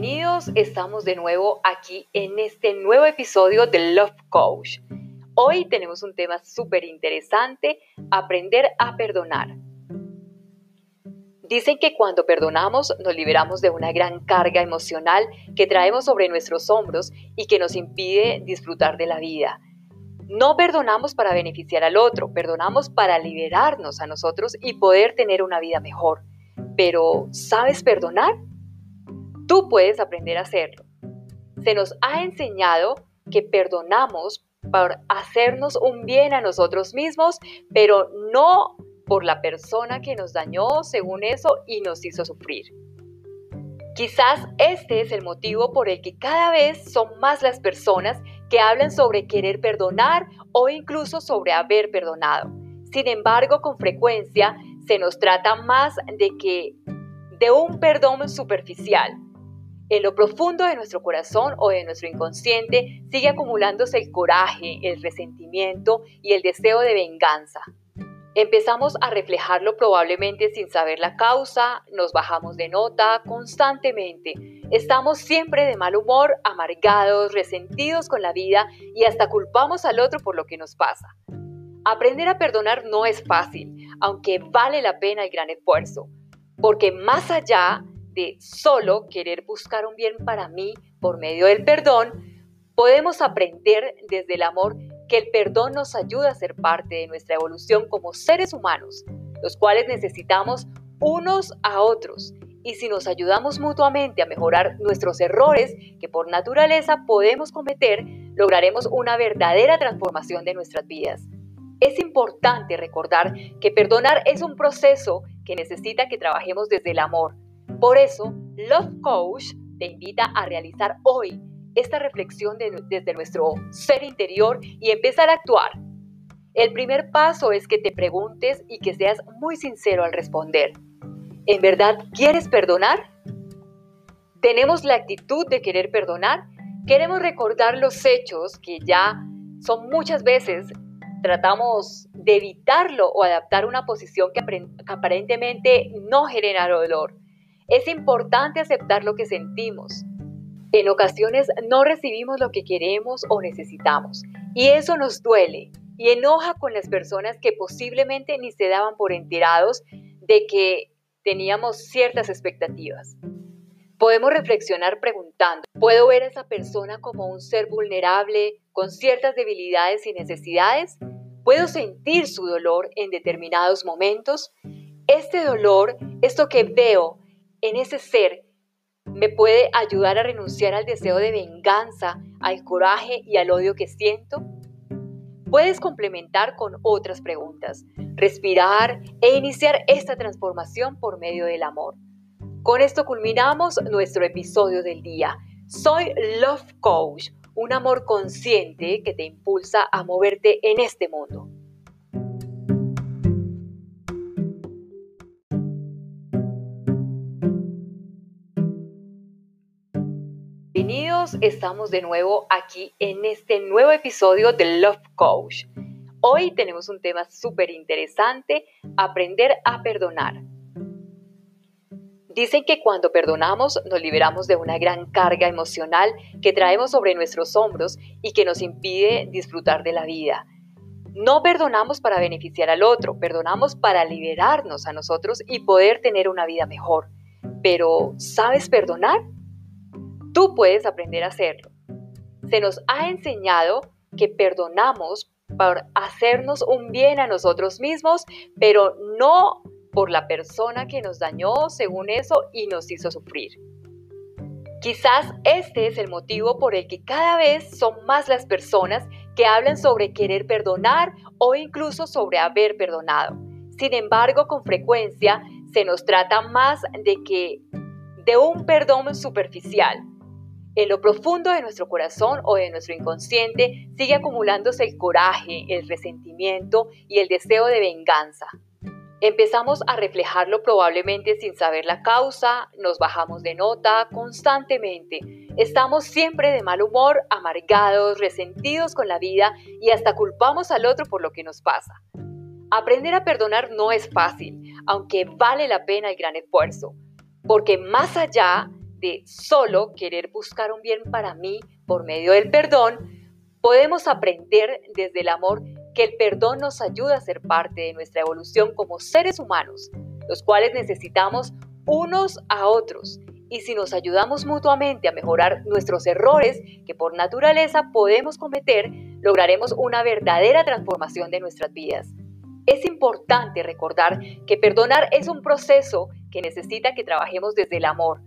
Bienvenidos, estamos de nuevo aquí en este nuevo episodio de Love Coach. Hoy tenemos un tema súper interesante, aprender a perdonar. Dicen que cuando perdonamos nos liberamos de una gran carga emocional que traemos sobre nuestros hombros y que nos impide disfrutar de la vida. No perdonamos para beneficiar al otro, perdonamos para liberarnos a nosotros y poder tener una vida mejor. Pero, ¿sabes perdonar? Tú puedes aprender a hacerlo. Se nos ha enseñado que perdonamos por hacernos un bien a nosotros mismos, pero no por la persona que nos dañó según eso y nos hizo sufrir. Quizás este es el motivo por el que cada vez son más las personas que hablan sobre querer perdonar o incluso sobre haber perdonado. Sin embargo, con frecuencia se nos trata más de que de un perdón superficial, en lo profundo de nuestro corazón o de nuestro inconsciente sigue acumulándose el coraje, el resentimiento y el deseo de venganza. Empezamos a reflejarlo probablemente sin saber la causa, nos bajamos de nota constantemente, estamos siempre de mal humor, amargados, resentidos con la vida y hasta culpamos al otro por lo que nos pasa. Aprender a perdonar no es fácil, aunque vale la pena el gran esfuerzo, porque más allá de solo querer buscar un bien para mí por medio del perdón, podemos aprender desde el amor que el perdón nos ayuda a ser parte de nuestra evolución como seres humanos, los cuales necesitamos unos a otros. Y si nos ayudamos mutuamente a mejorar nuestros errores que por naturaleza podemos cometer, lograremos una verdadera transformación de nuestras vidas. Es importante recordar que perdonar es un proceso que necesita que trabajemos desde el amor, por eso, Love Coach te invita a realizar hoy esta reflexión desde nuestro ser interior y empezar a actuar. El primer paso es que te preguntes y que seas muy sincero al responder. ¿En verdad quieres perdonar? ¿Tenemos la actitud de querer perdonar? Queremos recordar los hechos que ya son muchas veces tratamos de evitarlo o adaptar una posición que aparentemente no genera dolor. Es importante aceptar lo que sentimos. En ocasiones no recibimos lo que queremos o necesitamos y eso nos duele y enoja con las personas que posiblemente ni se daban por enterados de que teníamos ciertas expectativas. Podemos reflexionar preguntando, ¿puedo ver a esa persona como un ser vulnerable con ciertas debilidades y necesidades? ¿Puedo sentir su dolor en determinados momentos? Este dolor, esto que veo, en ese ser me puede ayudar a renunciar al deseo de venganza, al coraje y al odio que siento? Puedes complementar con otras preguntas, respirar e iniciar esta transformación por medio del amor. Con esto culminamos nuestro episodio del día. Soy Love Coach, un amor consciente que te impulsa a moverte en este mundo. Bienvenidos, estamos de nuevo aquí en este nuevo episodio de Love Coach. Hoy tenemos un tema súper interesante, aprender a perdonar. Dicen que cuando perdonamos nos liberamos de una gran carga emocional que traemos sobre nuestros hombros y que nos impide disfrutar de la vida. No perdonamos para beneficiar al otro, perdonamos para liberarnos a nosotros y poder tener una vida mejor. Pero, ¿sabes perdonar? Tú puedes aprender a hacerlo. Se nos ha enseñado que perdonamos por hacernos un bien a nosotros mismos, pero no por la persona que nos dañó según eso y nos hizo sufrir. Quizás este es el motivo por el que cada vez son más las personas que hablan sobre querer perdonar o incluso sobre haber perdonado. Sin embargo, con frecuencia se nos trata más de que de un perdón superficial, en lo profundo de nuestro corazón o de nuestro inconsciente sigue acumulándose el coraje, el resentimiento y el deseo de venganza. Empezamos a reflejarlo probablemente sin saber la causa, nos bajamos de nota constantemente, estamos siempre de mal humor, amargados, resentidos con la vida y hasta culpamos al otro por lo que nos pasa. Aprender a perdonar no es fácil, aunque vale la pena el gran esfuerzo, porque más allá de solo querer buscar un bien para mí por medio del perdón, podemos aprender desde el amor que el perdón nos ayuda a ser parte de nuestra evolución como seres humanos, los cuales necesitamos unos a otros. Y si nos ayudamos mutuamente a mejorar nuestros errores que por naturaleza podemos cometer, lograremos una verdadera transformación de nuestras vidas. Es importante recordar que perdonar es un proceso que necesita que trabajemos desde el amor.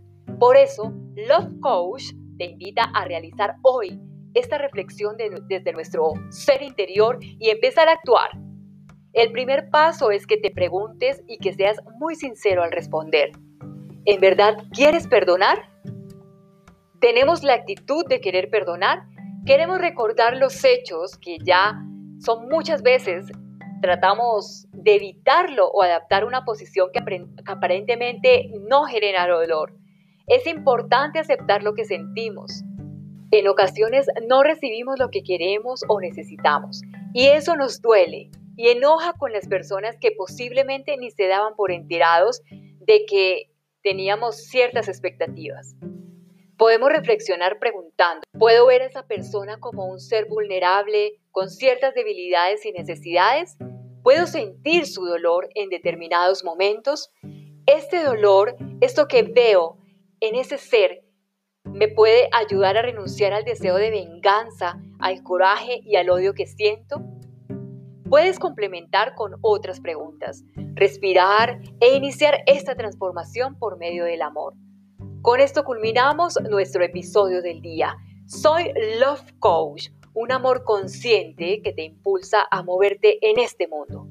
Por eso, Love Coach te invita a realizar hoy esta reflexión desde nuestro ser interior y empezar a actuar. El primer paso es que te preguntes y que seas muy sincero al responder. ¿En verdad quieres perdonar? ¿Tenemos la actitud de querer perdonar? ¿Queremos recordar los hechos que ya son muchas veces tratamos de evitarlo o adaptar una posición que aparentemente no genera dolor? Es importante aceptar lo que sentimos, en ocasiones no recibimos lo que queremos o necesitamos y eso nos duele y enoja con las personas que posiblemente ni se daban por enterados de que teníamos ciertas expectativas. Podemos reflexionar preguntando, ¿puedo ver a esa persona como un ser vulnerable, con ciertas debilidades y necesidades? ¿Puedo sentir su dolor en determinados momentos? Este dolor, esto que veo en ese ser, me puede ayudar a renunciar al deseo de venganza, al coraje y al odio que siento? Puedes complementar con otras preguntas, respirar e iniciar esta transformación por medio del amor. Con esto culminamos nuestro episodio del día. Soy Love Coach, un amor consciente que te impulsa a moverte en este mundo.